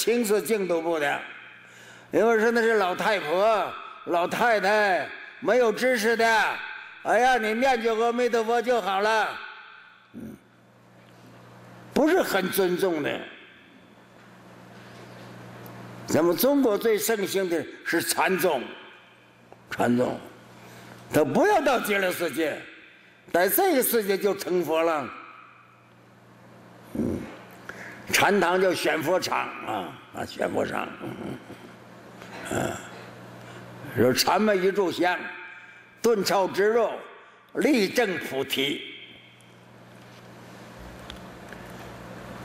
青色净土部的，因为说那是老太婆、老太太，没有知识的。哎呀，你念句阿弥陀佛就好了，嗯，不是很尊重的。咱们中国最盛行的是禅宗，禅宗，他不要到极乐世界，在这个世界就成佛了。嗯，禅堂叫选佛场啊啊，选佛场，嗯，说禅门一炷香。顿超之肉，立正菩提。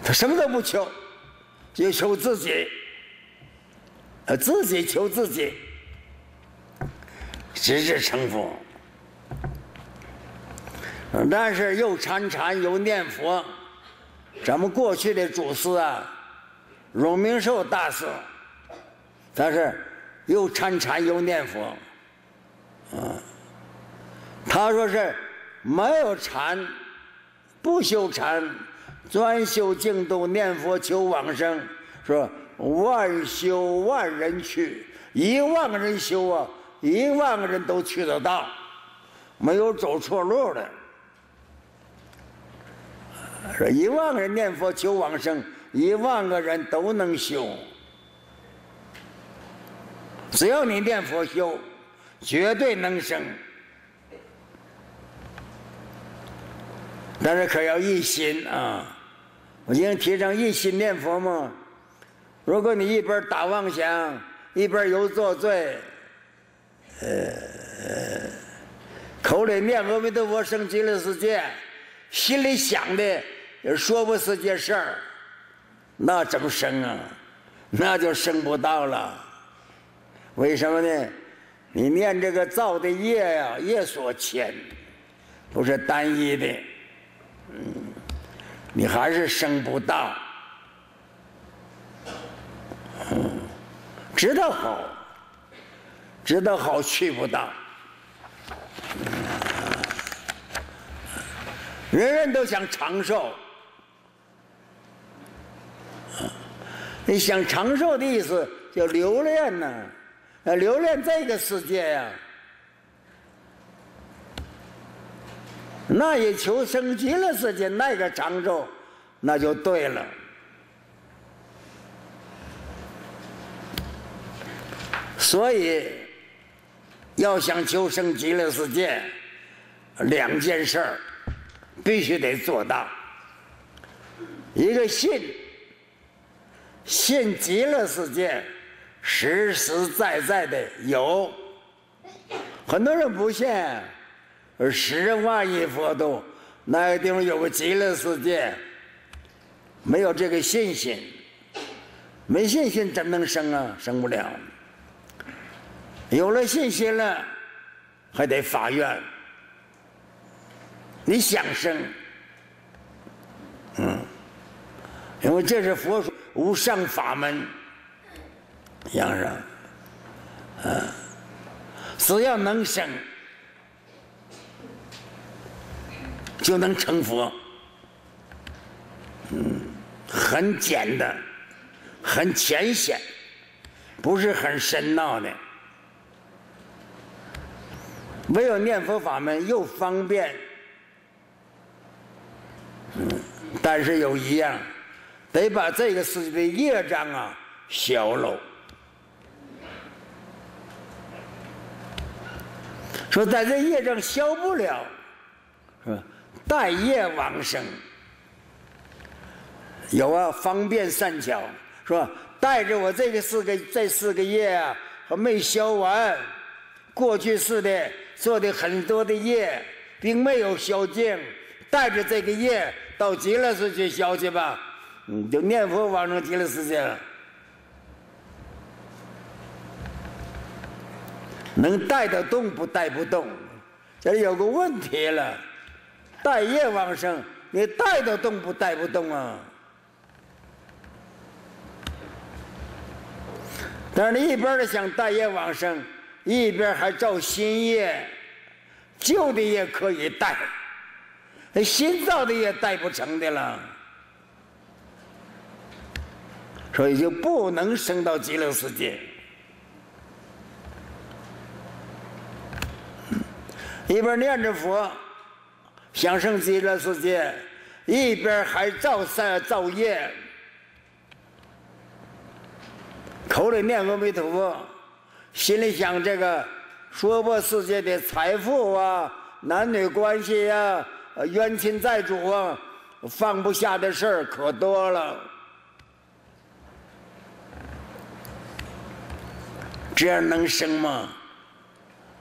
他什么都不求，就求自己，呃，自己求自己，直至成佛。但是又禅禅又念佛，咱们过去的祖师啊，荣明寿大师，他是又禅禅又念佛，啊。他说是没有禅，不修禅，专修净土念佛求往生，说万修万人去，一万个人修啊，一万个人都去得到，没有走错路的。说一万个人念佛求往生，一万个人都能修，只要你念佛修，绝对能生。但是可要一心啊！我今天提倡一心念佛嘛。如果你一边打妄想，一边又作罪，呃，口里念阿弥陀佛升极乐世界，心里想的也说不是件事儿，那怎么生啊？那就生不到了。为什么呢？你念这个造的业呀，业所牵，不是单一的。嗯，你还是生不到。嗯，知道好，知道好去不到。人人都想长寿，你想长寿的意思叫留恋呢？留恋这个世界呀。那也求生极乐世界那个长寿，那就对了。所以，要想求生极乐世界，两件事儿必须得做到：一个信，信极乐世界实实在在的有，很多人不信。而十万亿佛都，那个地方有个极乐世界，没有这个信心，没信心怎么能生啊？生不了。有了信心了，还得发愿。你想生，嗯，因为这是佛说无上法门，想生，嗯，只要能生。就能成佛，嗯，很简单，很浅显，不是很深奥的。没有念佛法门又方便，嗯，但是有一样，得把这个世界的业障啊消了。说在这业障消不了，是吧？待业往生，有啊，方便善巧，是吧？带着我这个四个这四个业啊，还没消完，过去式的做的很多的业，并没有消尽，带着这个业到极乐世界消去吧，嗯，就念佛往生极乐世界，能带得动不带不动，这有个问题了。带业往生，你带得动不带不动啊？但是你一边的想带业往生，一边还造新业，旧的也可以带，那新造的也带不成的了。所以就不能升到极乐世界。一边念着佛，想升极乐世界，一边还造善造业，口里念阿弥陀佛，心里想这个娑婆世界的财富啊、男女关系呀、冤亲债主啊，放不下的事儿可多了。这样能生吗？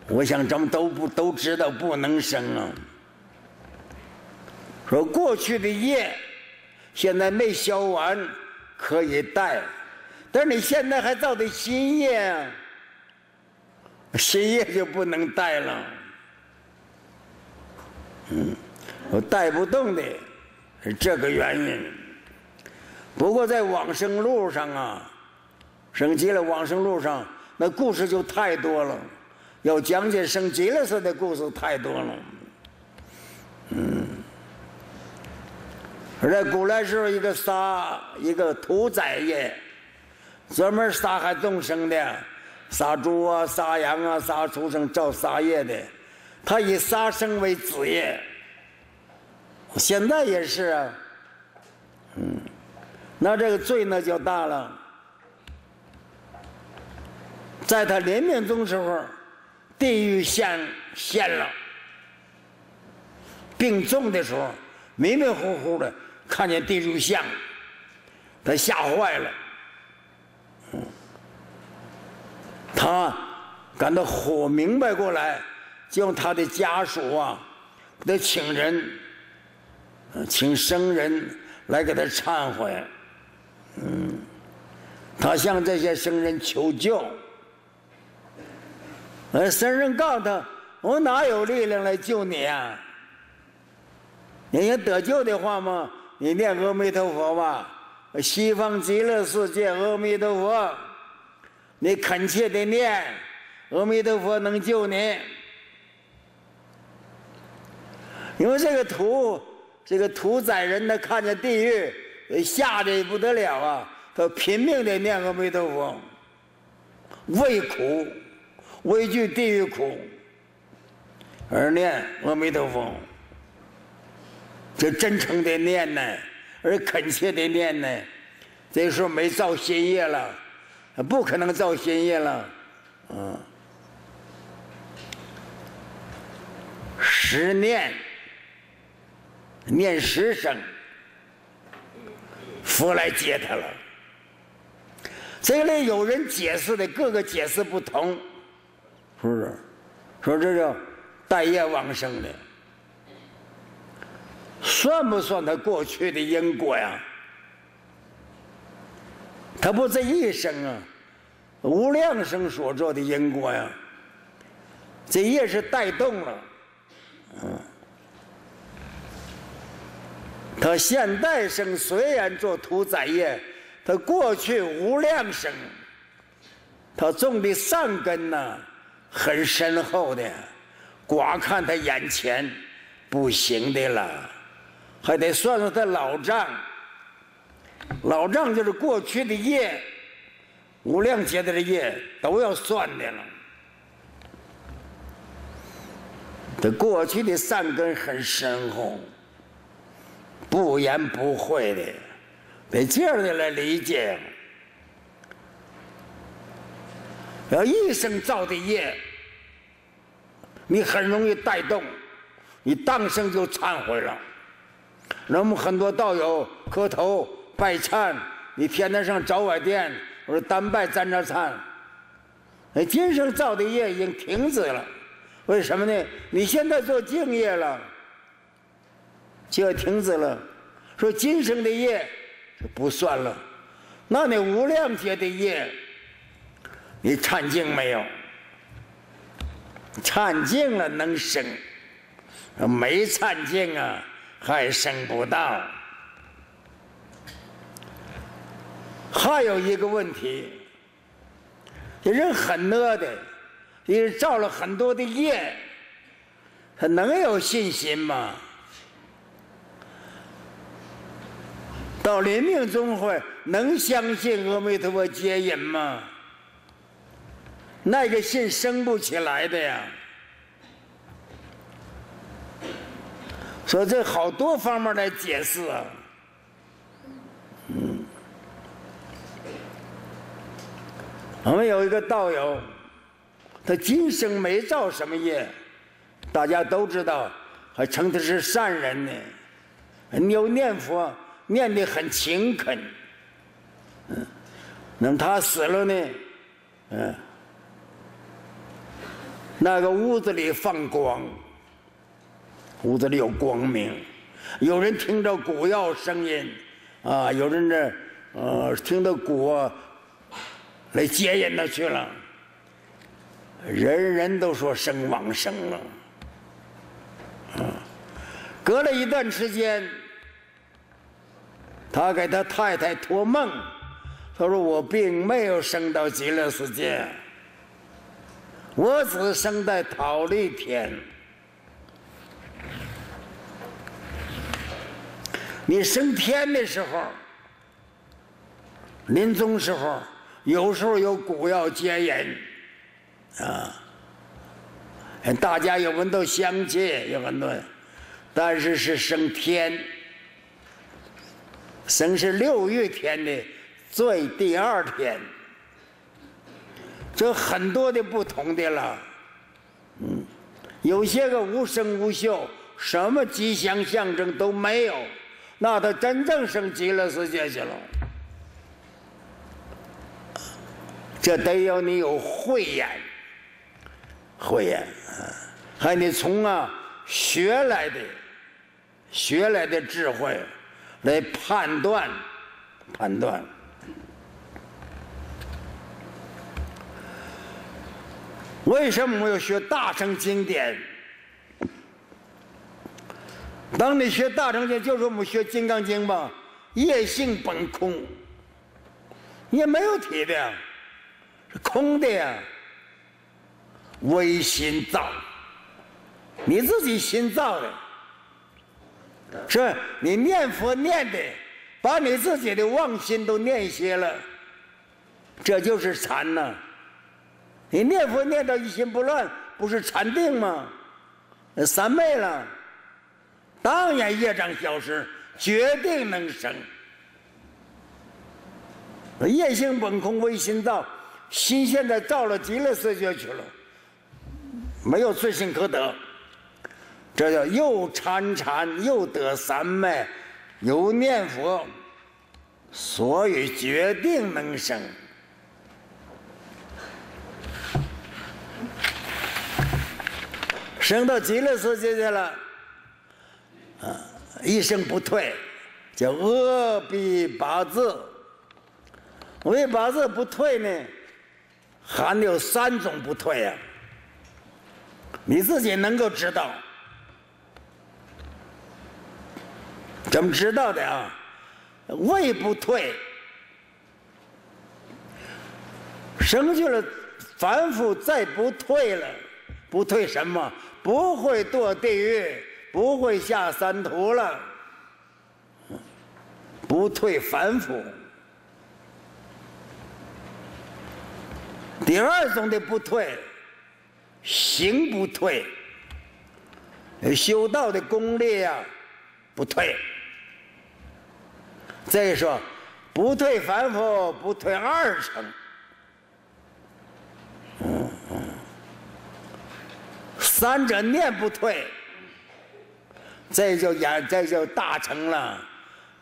我想咱们都不都知道不能生啊。说过去的业现在没消完，可以带，但是你现在还造的新业，新业就不能带了。嗯，我带不动的是这个原因。不过在往生路上啊，升级了往生路上，那故事就太多了。要讲解升极乐世的故事太多了，嗯，而在古来时候，一个杀一个屠宰业，专门杀害众生的，杀猪啊、杀羊啊、杀畜生造杀业的，他以杀生为职业。现在也是啊，嗯，那这个罪呢就大了，在他临命终时候。地狱现现了，病重的时候，迷迷糊糊的看见地狱像，他吓坏了，他感到火明白过来，叫他的家属啊，给他请人，请生人来给他忏悔，嗯，他向这些生人求救。呃，僧人告诉他：“我哪有力量来救你啊？你要得救的话嘛，你念阿弥陀佛吧，西方极乐世界阿弥陀佛，你恳切的念，阿弥陀佛能救你。因为这个屠，这个屠宰人他看见地狱，吓得不得了啊！他拼命的念阿弥陀佛，畏苦。”畏惧地狱苦，而念阿弥陀佛，这真诚的念呢，而恳切的念呢。这时候没造新业了，不可能造新业了，嗯。十念，念十声，佛来接他了。这里有人解释的，各个解释不同。是不是？说这叫待业往生的，算不算他过去的因果呀？他不这一生啊，无量生所做的因果呀。这业是带动了，嗯。他现代生虽然做屠宰业，他过去无量生，他种的善根呢？很深厚的，光看他眼前不行的了，还得算算他老账。老账就是过去的业，无量劫的这业都要算的了。他过去的善根很深厚，不言不讳的，得这样的来理解。要一生造的业，你很容易带动，你当生就忏悔了。那么很多道友磕头拜忏，你天天上早晚殿，我说单拜沾着忏，哎，今生造的业已经停止了。为什么呢？你现在做净业了，就要停止了。说今生的业就不算了，那你无量劫的业。你忏净没有？颤净了能生，没颤净啊，还生不到。还有一个问题，这人很恶的，也造了很多的业，他能有信心吗？到临命终会能相信阿弥陀佛接引吗？那个信生不起来的呀。所以这好多方面来解释啊。嗯，我们有一个道友，他今生没造什么业，大家都知道，还称他是善人呢。有念佛，念的很勤恳。嗯，那么他死了呢？嗯，那个屋子里放光。屋子里有光明，有人听着鼓要声音，啊，有人这呃听到鼓来接引他去了，人人都说生往生了，啊，隔了一段时间，他给他太太托梦，他说我并没有升到极乐世界，我只生在桃李天。你升天的时候，临终时候，有时候有古药接引，啊，大家有闻到香气，有很多，但是是升天，升是六月天的最第二天，这很多的不同的了，嗯，有些个无声无秀，什么吉祥象征都没有。那他真正升极乐世界去了，这得要你有慧眼，慧眼啊，还得从啊学来的，学来的智慧来判断，判断。为什么我要学大乘经典？当你学大乘经，就是我们学《金刚经》吧，业性本空，也没有体的，是空的呀。唯心造，你自己心造的，是你念佛念的，把你自己的妄心都念歇了，这就是禅呐。你念佛念到一心不乱，不是禅定吗？三昧了。当然，业障消失，决定能生。业性本空，唯心造，心现在造了极乐世界去了，没有罪行可得。这叫又参禅又得三昧，又念佛，所以决定能生。升到极乐世界去了。啊，一生不退，叫阿鼻八字。为八字不退呢，含有三种不退呀。你自己能够知道，怎么知道的啊？胃不退，生去了，反复再不退了，不退什么？不会堕地狱。不会下三途了，不退反腐。第二种的不退，行不退，修道的功力呀不退。再说，不退反腐，不退二乘，嗯嗯，三者念不退。这就演，这就大成了，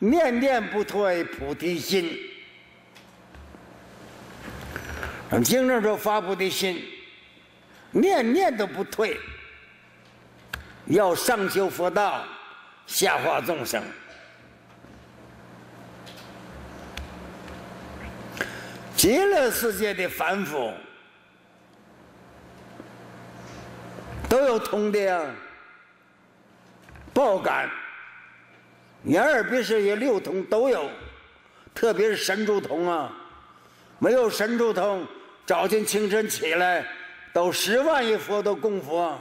念念不退菩提心。经上说发菩提心，念念都不退，要上修佛道，下化众生。极乐世界的凡夫都有通的呀。爆感，眼耳鼻舌也六通都有，特别是神足通啊，没有神足通，早晨清晨起来，都十万亿佛都供佛，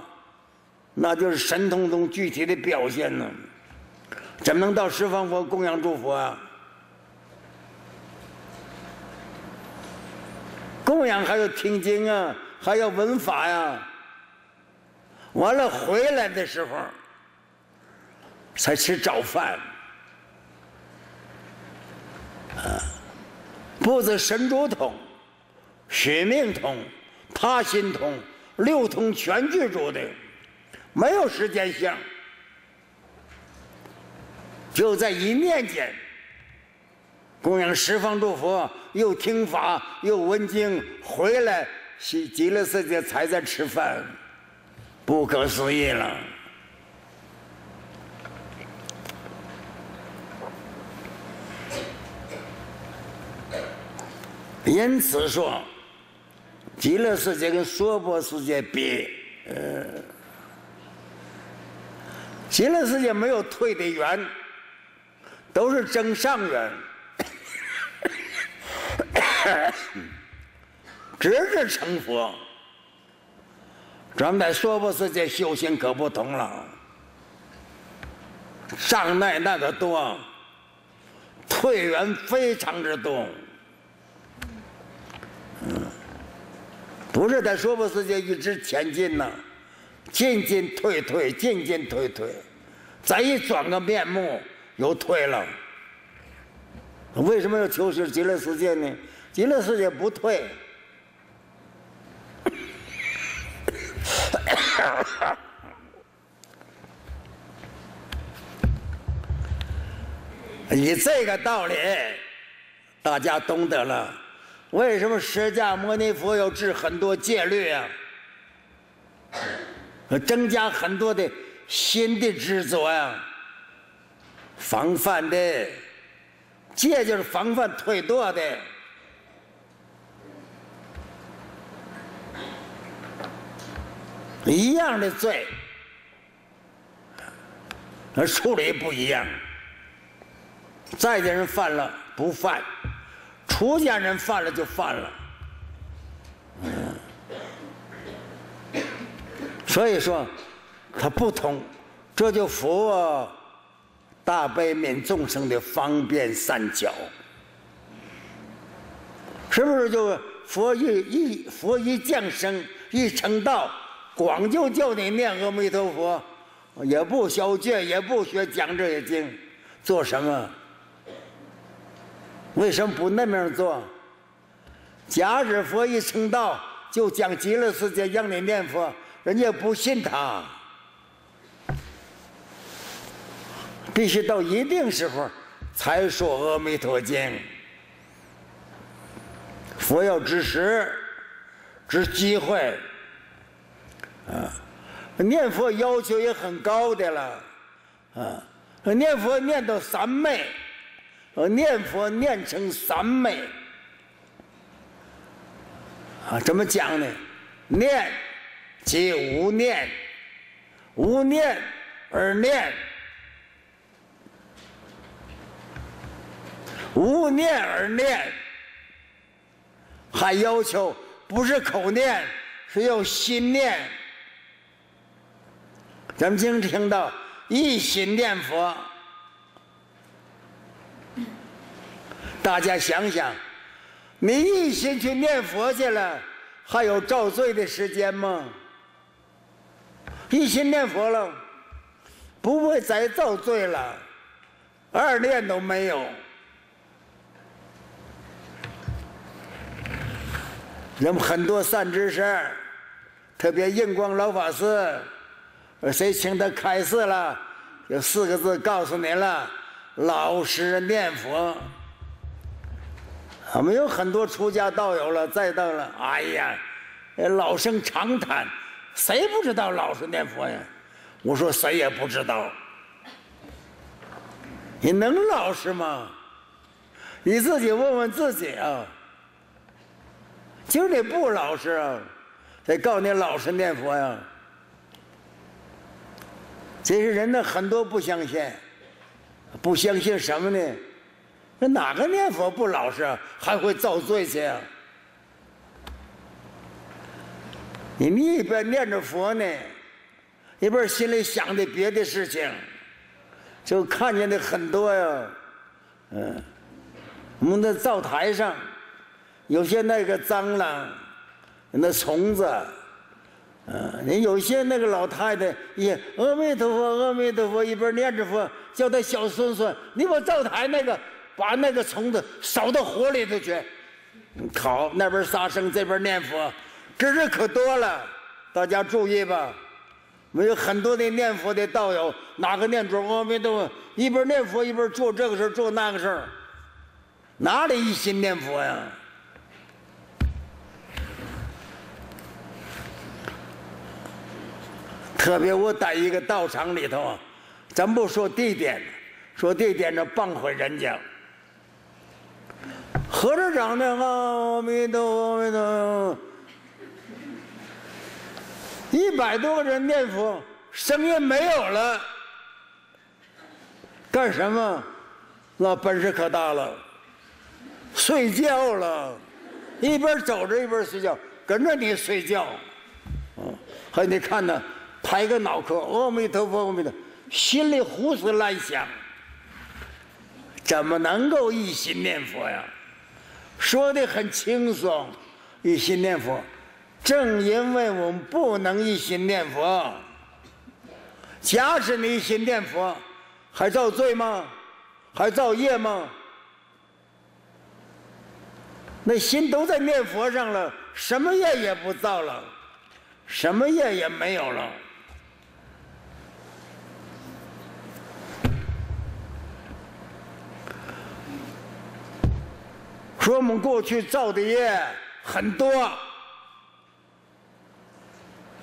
那就是神通中具体的表现呢。怎么能到十方佛供养诸佛啊？供养还要听经啊，还要闻法呀。完了回来的时候，才吃早饭。啊，不止神足通、血命通、他心通，六通全具足的，没有时间性，就在一念间。供养十方诸佛，又听法，又闻经，回来极极乐世界才在吃饭，不可思议了。因此说，极乐世界跟娑婆世界比，呃，极乐世界没有退的缘，都是增上缘。直至成佛，咱们在娑婆世界修行可不同了，障碍那个多，退缘非常之多。嗯，不是在娑婆世界一直前进呢，进进退退，进进退退，再一转个面目又退了。为什么要求是极乐世界呢？极乐世界不退，以这个道理，大家懂得了。为什么释迦牟尼佛要治很多戒律啊？增加很多的新的执着呀，防范的戒就是防范退堕的。一样的罪，而处理不一样。在家人犯了不犯，出家人犯了就犯了。所以说，它不同，这就佛大悲悯众生的方便善巧，是不是？就佛一一佛一降生一成道。光就叫你念阿弥陀佛，也不消戒，也不学讲这些经，做什么？为什么不那么样做？假使佛一成道，就讲极乐世界让你念佛，人家不信他。必须到一定时候才说阿弥陀经。佛要知时，知机会。啊，念佛要求也很高的了，啊，念佛念到三昧，呃，念佛念成三昧，啊，怎么讲呢？念即无念，无念而念，无念而念，还要求不是口念，是要心念。咱们经常听到一心念佛，大家想想，你一心去念佛去了，还有造罪的时间吗？一心念佛了，不会再造罪了，二念都没有。人们很多善知识，特别印光老法师。谁请他开示了？有四个字告诉你了：老实念佛。我们有很多出家道友了，再到了，哎呀，老生常谈，谁不知道老实念佛呀？我说谁也不知道。你能老实吗？你自己问问自己啊。今儿你不老实啊，得告你老实念佛呀？这些人呢，很多不相信，不相信什么呢？那哪个念佛不老实，还会造罪去啊？你们一边念着佛呢，一边心里想的别的事情，就看见的很多呀。嗯，我们的灶台上，有些那个蟑螂，那虫子，嗯，人有些那个老太太也阿弥陀佛，阿弥陀佛，一边念着佛，叫他小孙孙，你把灶台那个把那个虫子扫到火里头去。好，那边杀生，这边念佛，这人可多了，大家注意吧。没有很多的念佛的道友，哪个念珠阿弥陀佛，一边念佛一边做这个事做那个事，哪里一心念佛呀？特别我在一个道场里头，咱不说地点，说地点这谤毁人家。和尚长得阿弥陀佛，阿弥陀。一百多个人念佛，声音没有了，干什么？那本事可大了，睡觉了，一边走着一边睡觉，跟着你睡觉。嗯，还得看呢，拍个脑壳，阿弥陀佛，阿弥陀，心里胡思乱想，怎么能够一心念佛呀？说的很轻松，一心念佛。正因为我们不能一心念佛，假使你一心念佛，还造罪吗？还造业吗？那心都在念佛上了，什么业也不造了，什么业也没有了。说我们过去造的业很多，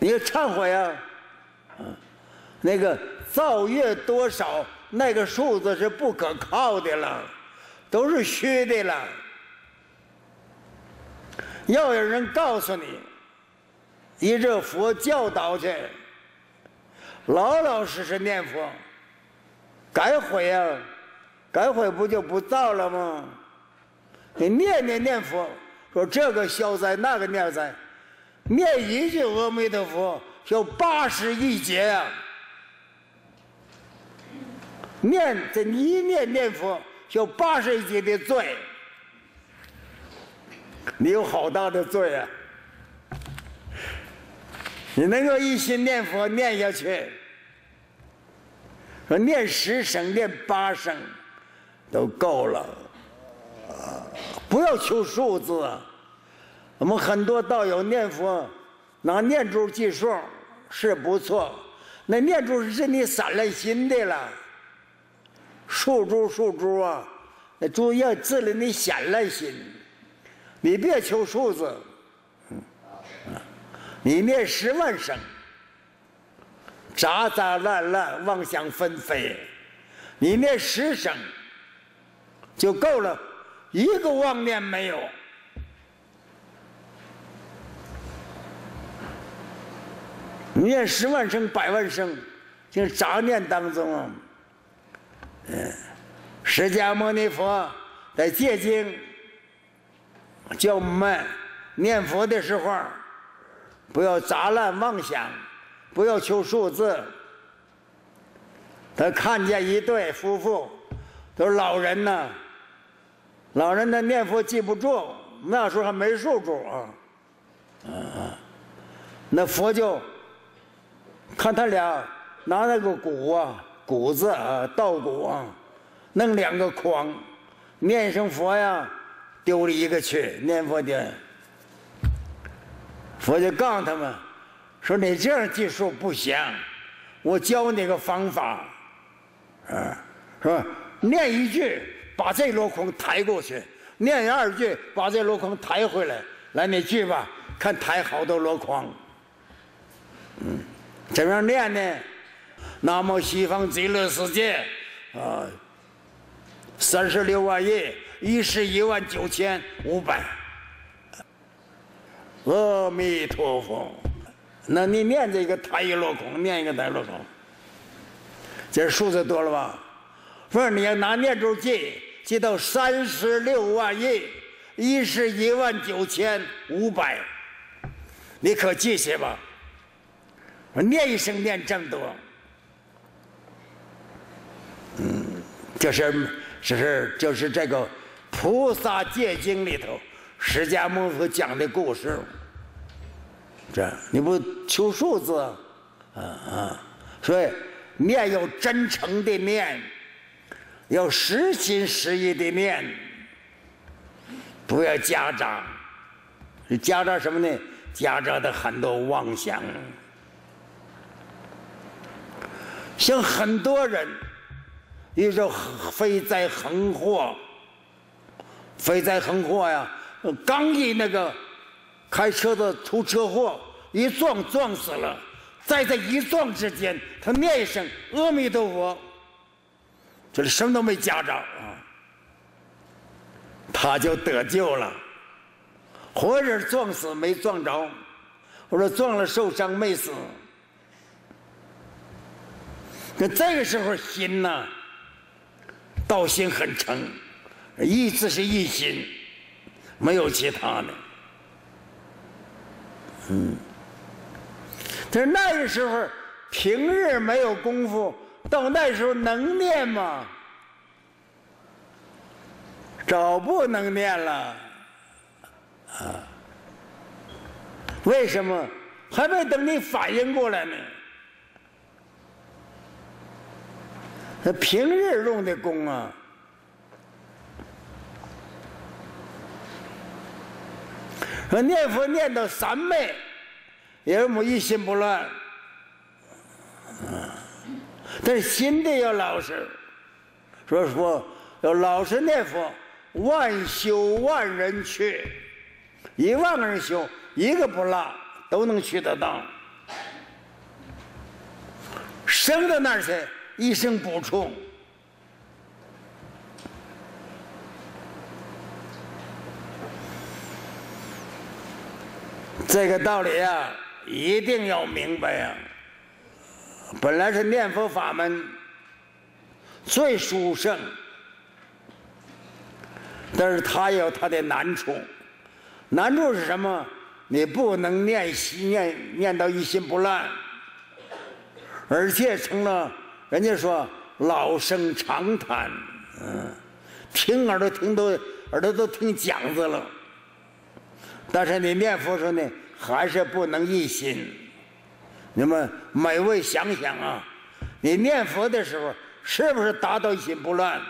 你要忏悔啊！那个造业多少，那个数字是不可靠的了，都是虚的了。要有人告诉你，依这佛教导去，老老实实念佛，改悔啊，改悔不就不造了吗？你念念念佛，说这个消灾，那个念灾，念一句阿弥陀佛，有八十亿劫呀！念这一念念佛，有八十亿劫的罪，你有好大的罪啊！你能够一心念佛念下去，说念十声、念八声，都够了。不要求数字，我们很多道友念佛，拿念珠计数是不错，那念珠是你散了心的了。数珠数珠啊，那珠要治了你显了心，你别求数字，你念十万声，杂杂乱乱妄想纷飞，你念十声就够了。一个妄念没有，念十万声、百万声，就杂念当中。嗯，释迦牟尼佛在戒经叫我们念佛的时候，不要杂乱妄想，不要求数字。他看见一对夫妇，都是老人呢。老人的念佛记不住，那时候还没数珠啊，啊，那佛就看他俩拿那个鼓啊，鼓子啊，稻鼓啊，弄两个筐，念一声佛呀，丢了一个去，念佛的，佛就告诉他们，说你这样计数不行，我教你个方法，啊，是吧？念一句。把这箩筐抬过去，念二句，把这箩筐抬回来。来，你去吧，看抬好多箩筐。嗯，怎么样念呢？南无西方极乐世界，啊，三十六万亿，一十一万九千五百。阿弥陀佛，那你念这个抬一箩筐，念一个抬箩筐，这数字多了吧？不是，你要拿念珠记。记到三十六万亿，一十一万九千五百，你可记下吧？我念一声念这么多，嗯，就是就是就是这个菩萨戒经里头释迦牟尼讲的故事。这你不求数字，啊啊！所以念要真诚的念，要实心实意的念，不要夹杂。夹杂什么呢？夹杂的很多妄想。像很多人，遇着飞灾横祸，飞灾横祸呀，刚一那个开车的出车祸，一撞撞死了，在这一撞之间，他念一声阿弥陀佛，这里什么都没夹着啊，他就得救了，活人撞死没撞着，我说撞了受伤没死。那这个时候心呢，道心很诚，意志是一心，没有其他的。嗯，但是那个时候平日没有功夫，到那时候能念吗？早不能念了，啊？为什么？还没等你反应过来呢。他平日用的功啊，说念佛念到三昧，也没一心不乱，但是心得要老实。说说要老实念佛，万修万人去，一万个人修，一个不落，都能去得到。生到那儿去。一生补充，这个道理啊，一定要明白呀。本来是念佛法门最殊胜，但是它有它的难处。难处是什么？你不能念心念念到一心不乱，而且成了。人家说老生常谈，嗯，听耳朵听都耳朵都听讲子了。但是你念佛时候呢，还是不能一心。你们每位想想啊，你念佛的时候是不是达到一心不乱？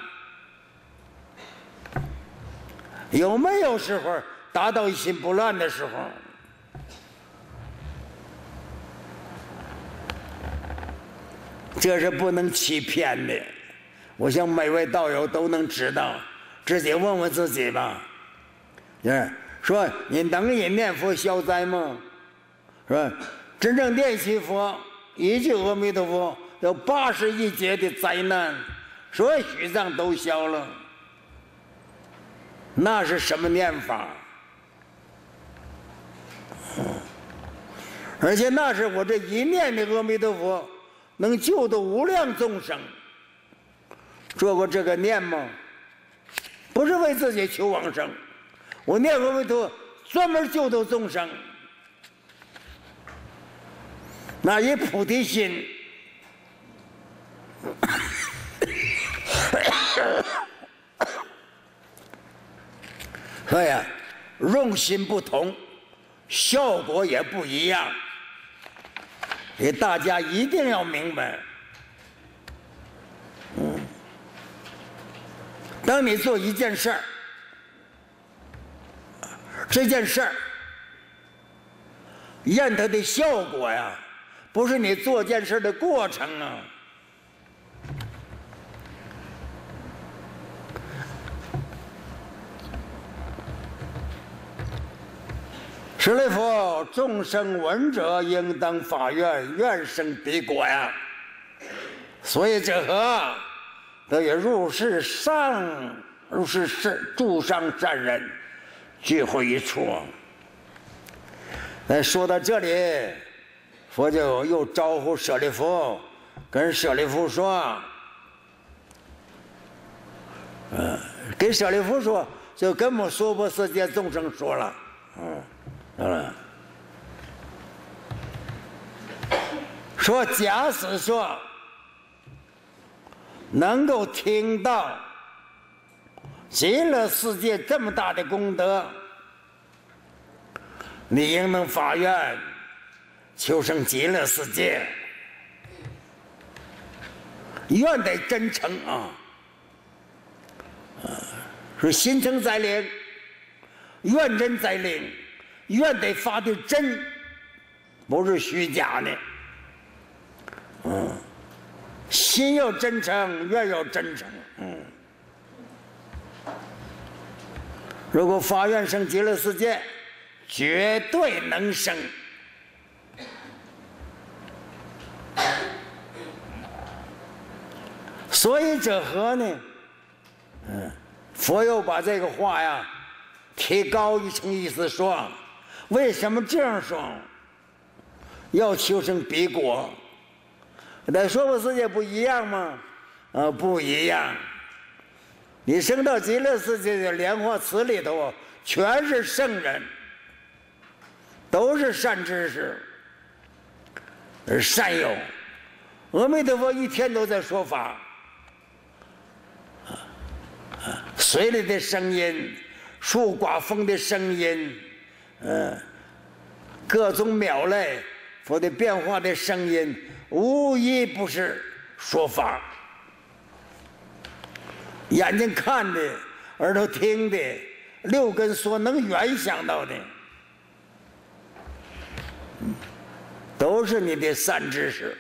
有没有时候达到一心不乱的时候？这是不能欺骗的，我想每位道友都能知道，直接问问自己吧。是说你能以念佛消灾吗？是吧？真正念起佛，一句阿弥陀佛，有八十一劫的灾难，所有虚障都消了。那是什么念法？而且那是我这一念的阿弥陀佛。能救度无量众生，做过这个念吗？不是为自己求往生，我念阿弥陀佛，专门救度众生。那一菩提心，所以用心不同，效果也不一样。给大家一定要明白，嗯，当你做一件事儿，这件事儿验它的效果呀，不是你做件事的过程啊。舍利弗，众生闻者应当发愿，愿生彼国呀。所以这何得以入世上，入世善诸上善人聚会一处。那说到这里，佛就又招呼舍利弗，跟舍利弗说：“嗯，跟舍利弗说，就跟我们娑婆世界众生说了，嗯。”嗯，说假使说能够听到极乐世界这么大的功德，你应能发愿求生极乐世界，愿得真诚啊！是心诚则灵，愿真则灵，愿得发的真，不是虚假的。嗯，心要真诚，愿要真诚。嗯，如果发愿生极乐世界，绝对能生。所以者何呢？嗯。佛又把这个话呀提高一层意思说：为什么这样说？要求生彼国，那娑婆世界不一样吗？啊，不一样。你升到极乐世界的莲花池里头，全是圣人，都是善知识、而善友。阿弥陀佛一天都在说法。水里的声音，树刮风的声音，嗯，各种鸟类佛的变化的声音，无一不是说法。眼睛看的，耳朵听的，六根所能原想到的，都是你的善知识。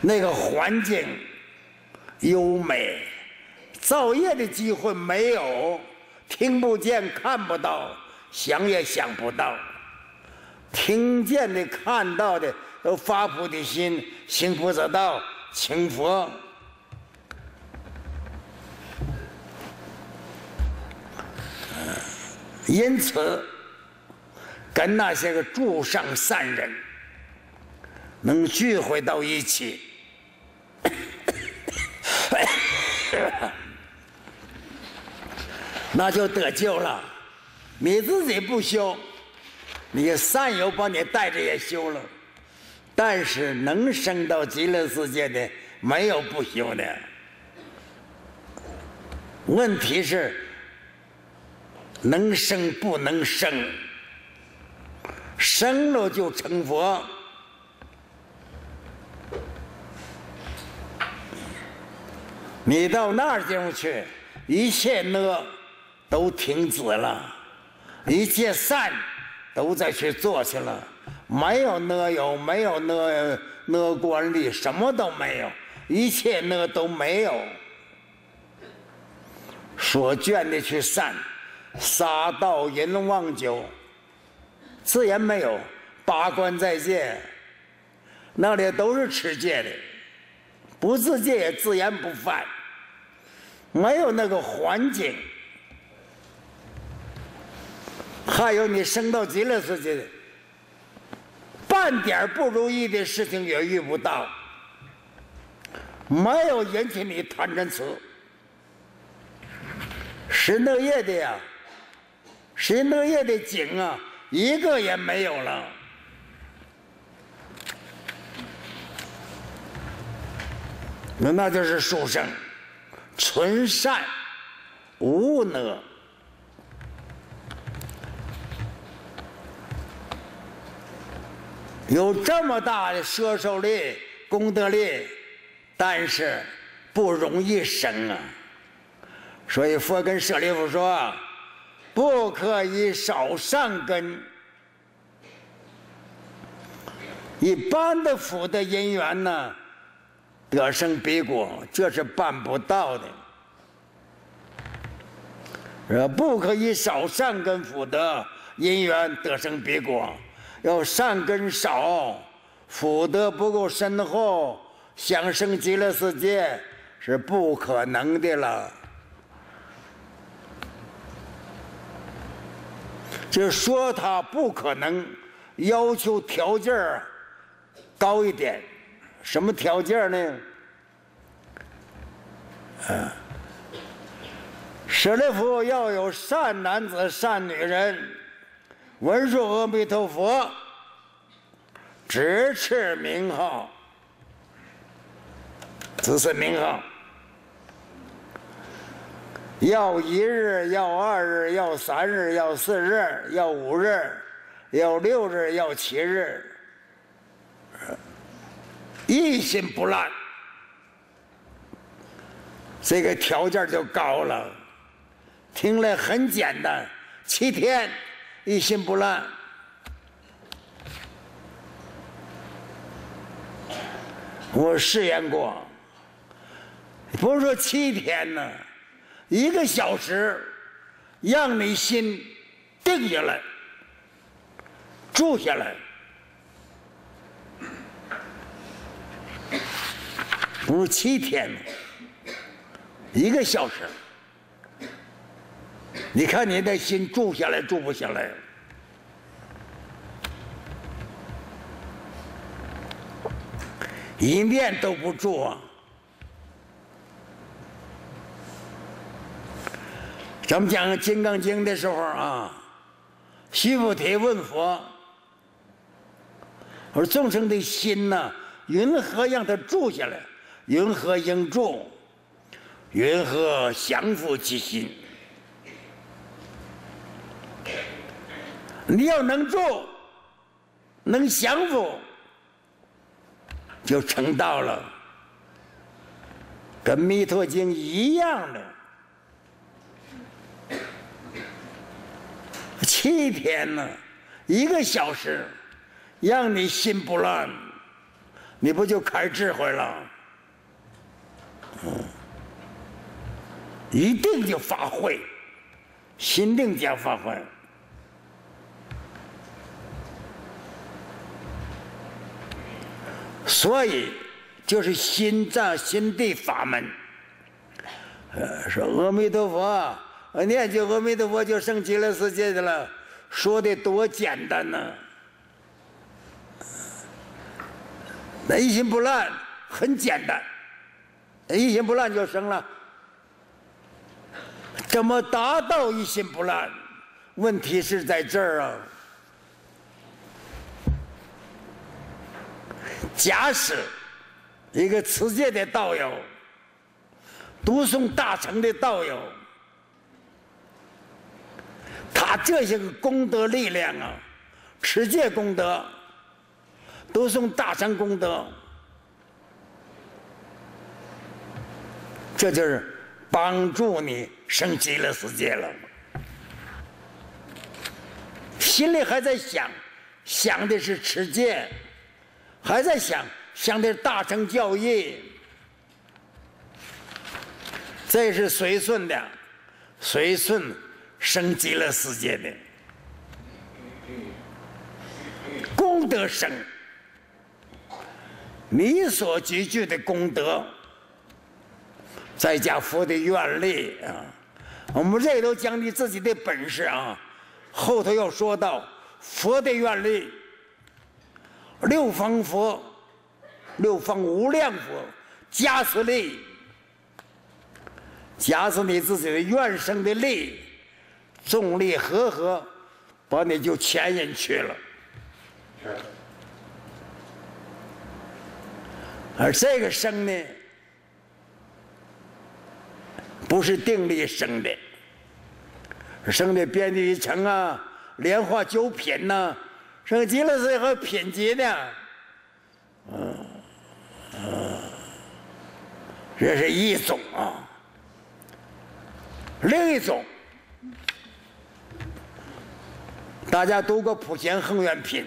那个环境优美。造业的机会没有，听不见、看不到，想也想不到。听见的、看到的，都发菩提心，行菩萨道，请佛。因此，跟那些个诸上善人能聚会到一起。那就得救了，你自己不修，你善友把你带着也修了，但是能升到极乐世界的没有不修的。问题是能生不能生，生了就成佛，你到那地方去，一切呢？都停止了，一切善都在去做去了，没有呢有，没有呢呢观力，什么都没有，一切呢都没有。所眷的去善，杀盗淫妄酒，自然没有。八关在戒，那里都是持戒的，不自戒也自然不犯，没有那个环境。还有你升到极乐世界的，半点不如意的事情也遇不到，没有引起你贪嗔痴，十那夜的呀，十那夜的景啊，一个也没有了，那那就是书生，纯善无呢。有这么大的摄受力、功德力，但是不容易生啊。所以佛跟舍利弗说：“不可以少善根。一般的福德因缘呢，得生彼果，这是办不到的。呃，不可以少善根福德因缘得生彼果。”要善根少，福德不够深厚，想生极乐世界是不可能的了。就说他不可能，要求条件儿高一点，什么条件呢？啊，舍利弗要有善男子、善女人。文殊阿弥陀佛，只持名号，只是名号。要一日，要二日，要三日，要四日，要五日，要六日，要七日，一心不乱，这个条件就高了。听来很简单，七天一心不乱。我试验过，不是说七天呢，一个小时，让你心定下来，住下来，不是七天，一个小时，你看你的心住下来，住不下来。一念都不住啊！咱们讲《金刚经》的时候啊，须菩提问佛：“我说众生的心呐，云何让它住下来？云何应住？云何降伏其心？你要能住，能降伏。”就成道了，跟《弥陀经》一样的。七天呢，一个小时，让你心不乱，你不就开智慧了？嗯，一定就发挥，心定将发挥。所以，就是心藏心地法门。呃，说阿弥陀佛，念句阿弥陀佛就升极乐世界去了，说的多简单呢。那一心不乱很简单，一心不乱就生了。怎么达到一心不乱？问题是在这儿啊。假使一个持戒的道友，读诵大乘的道友，这些个功德力量啊，持戒功德，读诵大乘功德，这就是帮助你升极乐世界了。心里还在想，想的是持戒。还在想想的是大乘教义，这是随顺的，随顺升极乐世界的功德生，你所积聚的功德，再加佛的愿力啊，我们这都讲你自己的本事啊，后头要说到佛的愿力。六方佛，六方无量佛，加持力，加持你自己的愿生的力，重力和合，把你就牵引去了。而这个生呢，不是定力生的，生的遍地一层啊，莲花九品呐。升极乐世界和品级呢？嗯，这是一种啊。另一种，大家读过《普贤恒愿品》，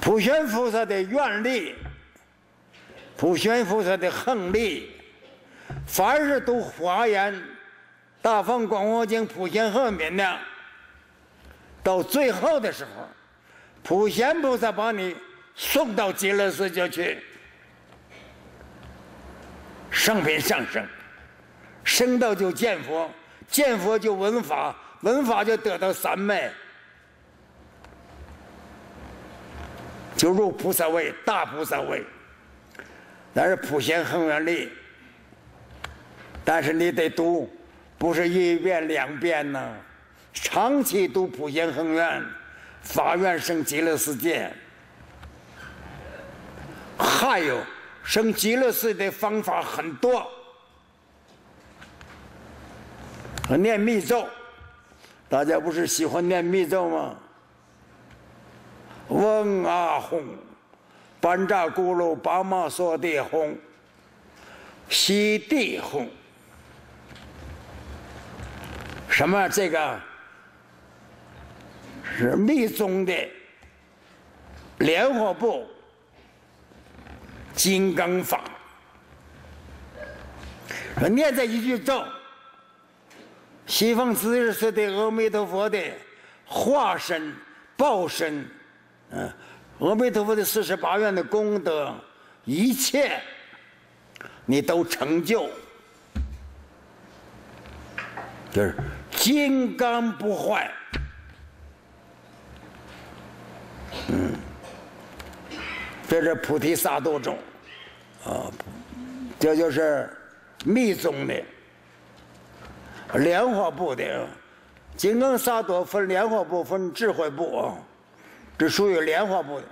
普贤菩萨的愿力，普贤菩萨的恒力，凡是读《华严》《大放广佛经》《普贤恒愿品》的。到最后的时候，普贤菩萨把你送到极乐世界去，上品上升，升到就见佛，见佛就闻法，闻法就得到三昧，就入菩萨位，大菩萨位。那是普贤恒愿力，但是你得读，不是一遍两遍呢。长期读普贤恒愿，发愿生极乐世界，还有生极乐世界的方法很多，念密咒，大家不是喜欢念密咒吗？嗡啊吽，班扎咕噜巴玛梭地吽，西地吽。什么？这个是密宗的莲花部金刚法。念这一句咒。西方知识是对阿弥陀佛的化身、报身，嗯，阿弥陀佛的四十八愿的功德，一切你都成就，就是金刚不坏，嗯，这是菩提萨埵种，啊，这就是密宗的。莲花部的金刚萨埵分莲花部分智慧部啊，这属于莲花部的。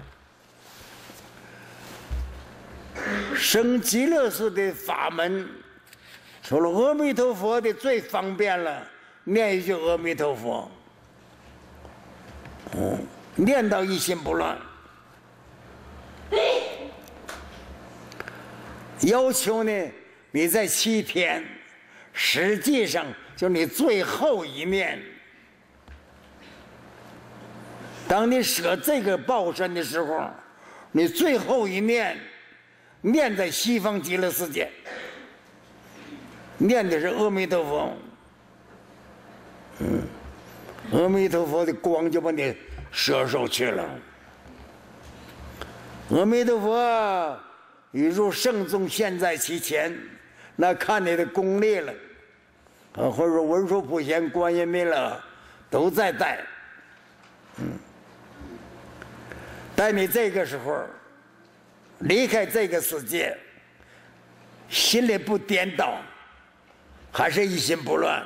生极乐寺的法门，除了阿弥陀佛的最方便了，念一句阿弥陀佛，嗯，念到一心不乱。要求呢，你在七天，实际上。就你最后一念，当你舍这个报身的时候，你最后一念，念在西方极乐世界，念的是阿弥陀佛，嗯，阿弥陀佛的光就把你摄受去了。阿弥陀佛，宇如圣宗现在其前，那看你的功力了。啊，或者说文殊普贤、观音弥勒都在带，嗯，带你这个时候离开这个世界，心里不颠倒，还是一心不乱，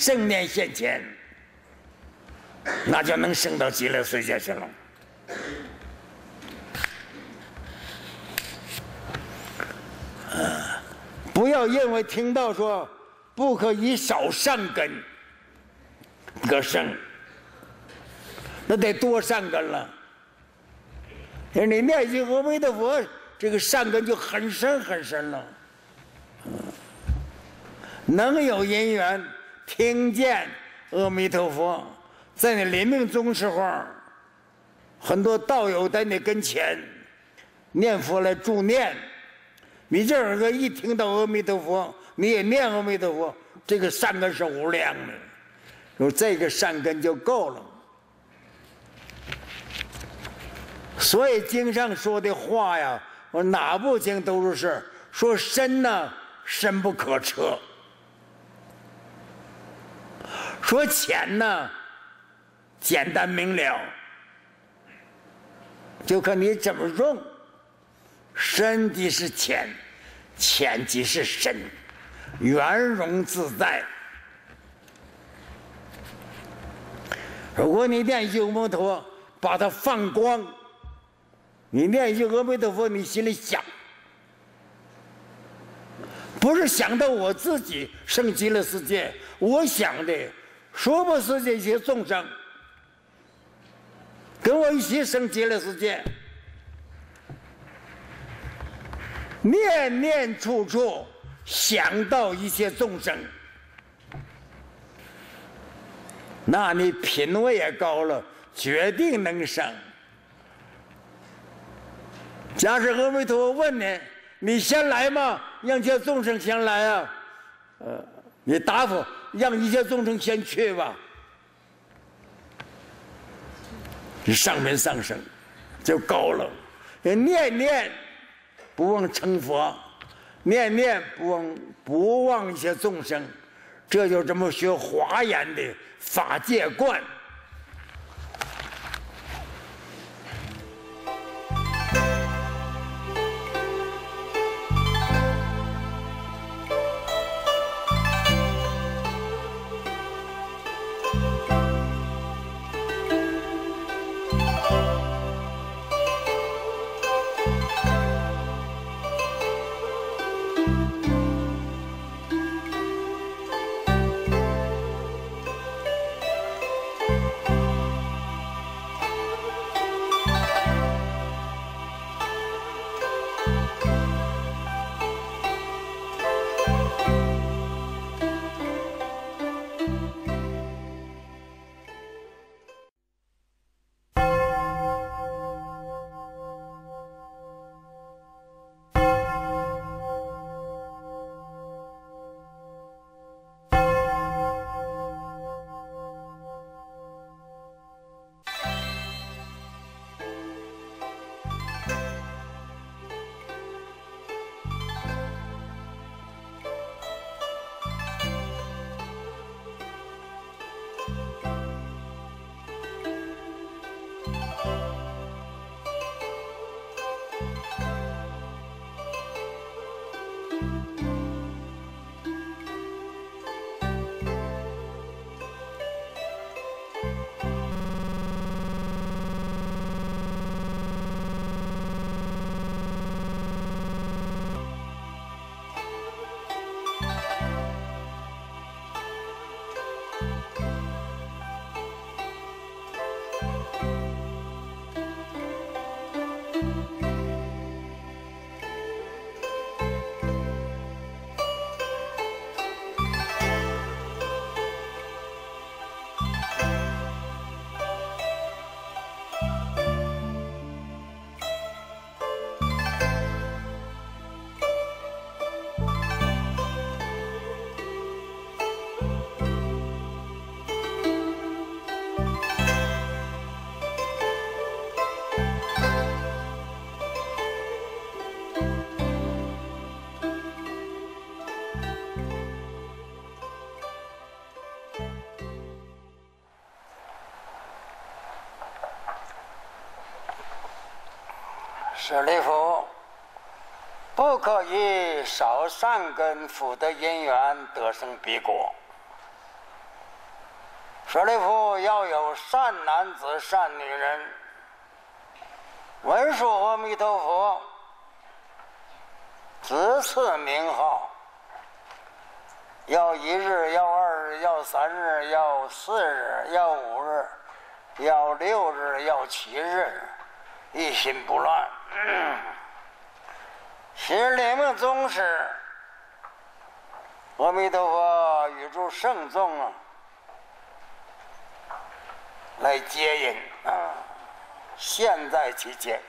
正念现前，那就能升到极乐世界去了。不要因为听到说。不可以少善根得生，那得多善根了。你念一阿弥陀佛，这个善根就很深很深了。能有因缘听见阿弥陀佛，在你临命终时候，很多道友在你跟前念佛来助念，你这耳朵一听到阿弥陀佛。你也念阿弥陀佛，这个善根是无量的，有这个善根就够了。所以经上说的话呀，我哪部经都是是说深呢，深不可测；说浅呢，简单明了，就看你怎么用。深即是浅，浅即是深。圆融自在。如果你念阿弥陀佛，把它放光，你念阿弥陀佛，你心里想，不是想到我自己升极乐世界，我想的，殊不是这些众生，跟我一起升极乐世界，念念处处。想到一切众生，那你品位也高了，决定能生。假使阿弥陀佛问你，你先来吗？让一切众生先来啊？呃，你答复让一切众生先去吧。你上面上升就高了，念念不忘成佛。念念不忘不忘一些众生，这就这么学华严的法界观。舍利弗，不可以少善根福德因缘得生彼国。舍利弗要有善男子、善女人，文殊阿弥陀佛，自赐名号。要一日，要二日，要三日，要四日，要五日，要六日，要七日，一心不乱。是你们宗师，阿弥陀佛，宇宙圣众啊！来接引啊！现在去接。